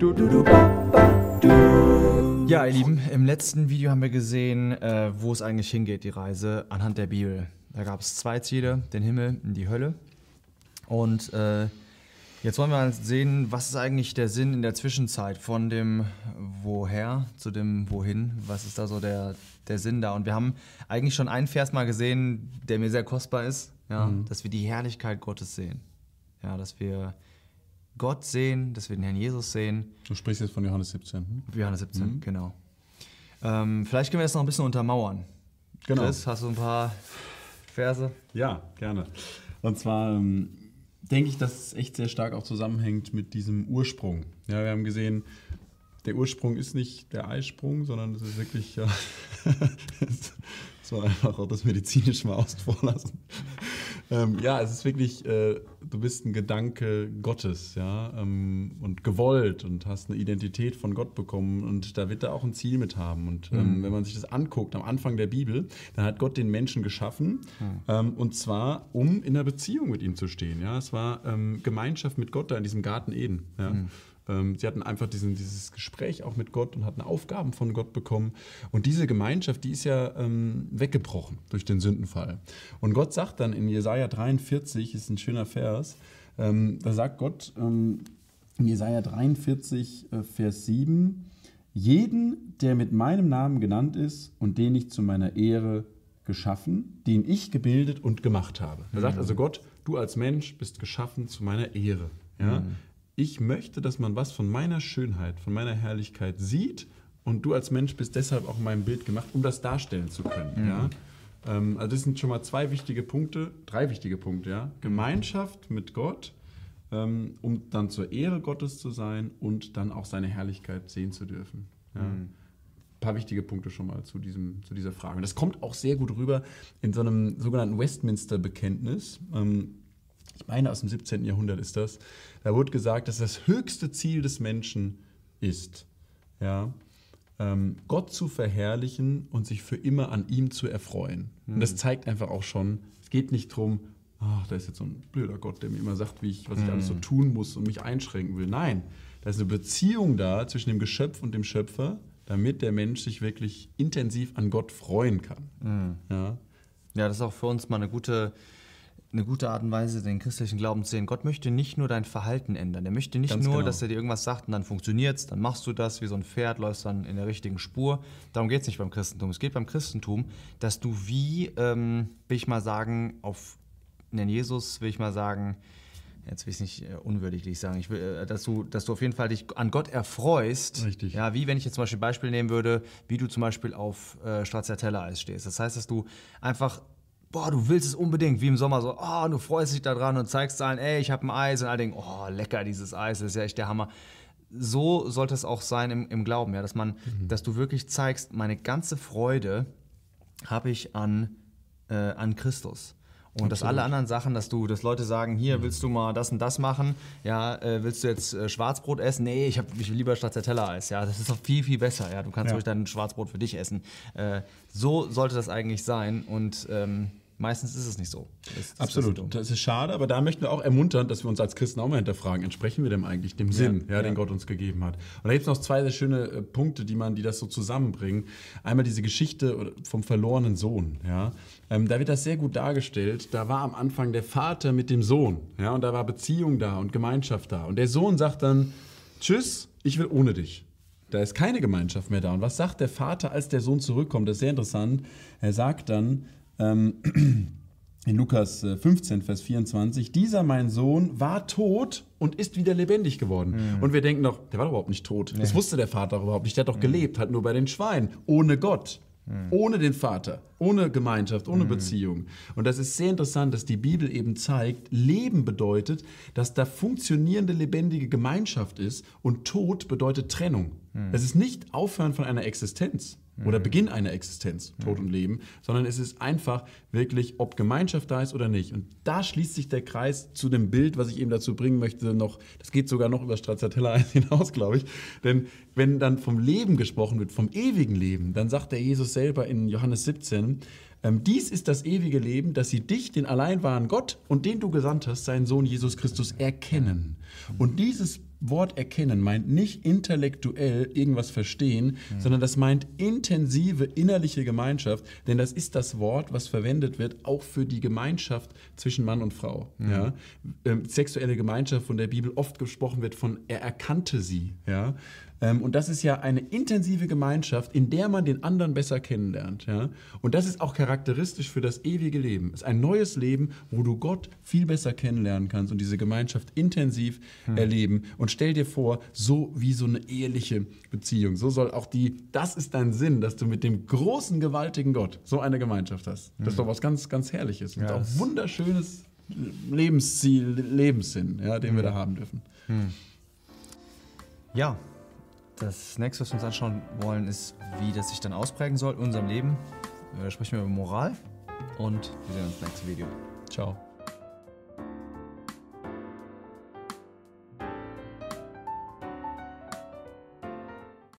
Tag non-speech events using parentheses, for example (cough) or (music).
Du, du, du, ba, ba, du. Ja, ihr Lieben, im letzten Video haben wir gesehen, äh, wo es eigentlich hingeht, die Reise anhand der Bibel. Da gab es zwei Ziele, den Himmel und die Hölle. Und äh, jetzt wollen wir mal sehen, was ist eigentlich der Sinn in der Zwischenzeit von dem Woher zu dem Wohin? Was ist da so der, der Sinn da? Und wir haben eigentlich schon einen Vers mal gesehen, der mir sehr kostbar ist, ja, mhm. dass wir die Herrlichkeit Gottes sehen. Ja, dass wir Gott sehen, dass wir den Herrn Jesus sehen. Du sprichst jetzt von Johannes 17. Hm? Johannes 17, mhm. genau. Ähm, vielleicht können wir das noch ein bisschen untermauern. Genau. Chris, hast du ein paar Verse? Ja, gerne. Und zwar ähm, denke ich, dass es echt sehr stark auch zusammenhängt mit diesem Ursprung. Ja, wir haben gesehen, der Ursprung ist nicht der Eisprung, sondern es ist wirklich, ja, (laughs) das war einfach auch das medizinisch mal außen vor lassen. Ähm, ja, es ist wirklich, äh, du bist ein Gedanke Gottes, ja, ähm, und gewollt und hast eine Identität von Gott bekommen und da wird er auch ein Ziel mit haben. Und ähm, mhm. wenn man sich das anguckt am Anfang der Bibel, dann hat Gott den Menschen geschaffen mhm. und zwar, um in einer Beziehung mit ihm zu stehen. Ja, es war ähm, Gemeinschaft mit Gott da in diesem Garten Eden. Ja. Mhm. Ähm, sie hatten einfach diesen, dieses Gespräch auch mit Gott und hatten Aufgaben von Gott bekommen. Und diese Gemeinschaft, die ist ja ähm, weggebrochen durch den Sündenfall. Und Gott sagt dann in Jesaja 43, ist ein schöner Vers, ähm, da sagt Gott ähm, in Jesaja 43, äh, Vers 7, jeden, der mit meinem Namen genannt ist und den ich zu meiner Ehre geschaffen, den ich gebildet und gemacht habe. Er sagt mhm. also Gott, du als Mensch bist geschaffen zu meiner Ehre. Ja? Mhm ich möchte, dass man was von meiner Schönheit, von meiner Herrlichkeit sieht und du als Mensch bist deshalb auch in meinem Bild gemacht, um das darstellen zu können. Mhm. Ja? Ähm, also das sind schon mal zwei wichtige Punkte, drei wichtige Punkte. Ja? Gemeinschaft mit Gott, ähm, um dann zur Ehre Gottes zu sein und dann auch seine Herrlichkeit sehen zu dürfen. Ja? Mhm. Ein paar wichtige Punkte schon mal zu, diesem, zu dieser Frage. Und das kommt auch sehr gut rüber in so einem sogenannten Westminster-Bekenntnis. Ähm, ich meine aus dem 17. Jahrhundert ist das, da wurde gesagt, dass das höchste Ziel des Menschen ist, ja, ähm, Gott zu verherrlichen und sich für immer an ihm zu erfreuen. Mhm. Und das hm. zeigt einfach auch schon, es geht nicht darum, ach, da ist jetzt so ein blöder Gott, der mir immer sagt, wie ich, was ich mhm. alles so hm. tun muss und mich einschränken will. Nein, da ist eine Beziehung da zwischen dem Geschöpf und dem Schöpfer, damit der Mensch sich wirklich intensiv an Gott freuen kann. Mhm. Ja. ja, das ist auch für uns mal eine gute eine gute Art und Weise, den christlichen Glauben zu sehen. Gott möchte nicht nur dein Verhalten ändern. Er möchte nicht Ganz nur, genau. dass er dir irgendwas sagt und dann funktioniert es, dann machst du das wie so ein Pferd, läufst dann in der richtigen Spur. Darum geht es nicht beim Christentum. Es geht beim Christentum, dass du wie, ähm, will ich mal sagen, auf den Jesus, will ich mal sagen, jetzt will ich es nicht äh, unwürdig sagen, ich will, äh, dass, du, dass du auf jeden Fall dich an Gott erfreust. Richtig. Ja, wie wenn ich jetzt zum Beispiel ein Beispiel nehmen würde, wie du zum Beispiel auf äh, Stracciatella-Eis stehst. Das heißt, dass du einfach boah, du willst es unbedingt, wie im Sommer so, oh, du freust dich daran und zeigst allen, ey, ich habe ein Eis und alle denken, oh, lecker dieses Eis, das ist ja echt der Hammer. So sollte es auch sein im, im Glauben, ja, dass man, mhm. dass du wirklich zeigst, meine ganze Freude habe ich an, äh, an Christus. Und Absolut. dass alle anderen Sachen, dass du, dass Leute sagen, hier mhm. willst du mal das und das machen, ja, äh, willst du jetzt äh, Schwarzbrot essen? Nee, ich habe ich will lieber Stracciatella-Eis, ja, das ist doch viel viel besser, ja, du kannst ja. ruhig dein Schwarzbrot für dich essen. Äh, so sollte das eigentlich sein und ähm, Meistens ist es nicht so. Das, das Absolut. Das, das ist schade, aber da möchten wir auch ermuntern, dass wir uns als Christen auch mal hinterfragen, entsprechen wir dem eigentlich dem Sinn, ja, ja, den Gott uns gegeben hat. Und da gibt es noch zwei sehr schöne äh, Punkte, die man, die das so zusammenbringen. Einmal diese Geschichte vom verlorenen Sohn. Ja. Ähm, da wird das sehr gut dargestellt. Da war am Anfang der Vater mit dem Sohn. Ja, und da war Beziehung da und Gemeinschaft da. Und der Sohn sagt dann, tschüss, ich will ohne dich. Da ist keine Gemeinschaft mehr da. Und was sagt der Vater, als der Sohn zurückkommt? Das ist sehr interessant. Er sagt dann, (clears throat) in Lukas 15, äh, Vers 24, dieser mein Sohn war tot und ist wieder lebendig geworden. Mhm. Und wir denken doch, der war überhaupt nicht tot. Nee. Das wusste der Vater überhaupt nicht. Der hat doch mhm. gelebt, halt nur bei den Schweinen, ohne Gott. Mhm. Ohne den Vater, ohne Gemeinschaft, ohne mhm. Beziehung. Und das ist sehr interessant, dass die Bibel eben zeigt, Leben bedeutet, dass da funktionierende, lebendige Gemeinschaft ist und Tod bedeutet Trennung. Mhm. Es ist nicht Aufhören von einer Existenz oder mhm. Beginn einer Existenz, Tod und Leben, sondern es ist einfach wirklich, ob Gemeinschaft da ist oder nicht. Und da schließt sich der Kreis zu dem Bild, was ich eben dazu bringen möchte, noch, das geht sogar noch über Stracciatella (laughs) hinaus, glaube ich. Denn wenn dann vom Leben gesprochen wird, vom ewigen Leben, dann sagt der Jesus selber in Johannes 17, ähm, dies ist das ewige Leben, dass sie dich, den allein wahren Gott und den du gesandt hast, seinen Sohn Jesus Christus, erkennen. Und dieses Wort erkennen meint nicht intellektuell irgendwas verstehen, mhm. sondern das meint intensive innerliche Gemeinschaft, denn das ist das Wort, was verwendet wird, auch für die Gemeinschaft zwischen Mann und Frau. Mhm. Ja? Ähm, sexuelle Gemeinschaft von der Bibel oft gesprochen wird von er erkannte sie. Ja? Ähm, und das ist ja eine intensive Gemeinschaft, in der man den anderen besser kennenlernt. Ja? Und das ist auch charakteristisch für das ewige Leben. Es ist ein neues Leben, wo du Gott viel besser kennenlernen kannst und diese Gemeinschaft intensiv hm. erleben. Und stell dir vor, so wie so eine eheliche Beziehung. So soll auch die, das ist dein Sinn, dass du mit dem großen, gewaltigen Gott so eine Gemeinschaft hast. Das ist hm. doch was ganz, ganz Herrliches und ja, auch wunderschönes Lebensziel, Lebenssinn, ja, den hm. wir da haben dürfen. Hm. Ja, das nächste, was wir uns anschauen wollen, ist, wie das sich dann ausprägen soll in unserem Leben. Da sprechen wir über Moral und wir sehen uns im nächsten Video. Ciao.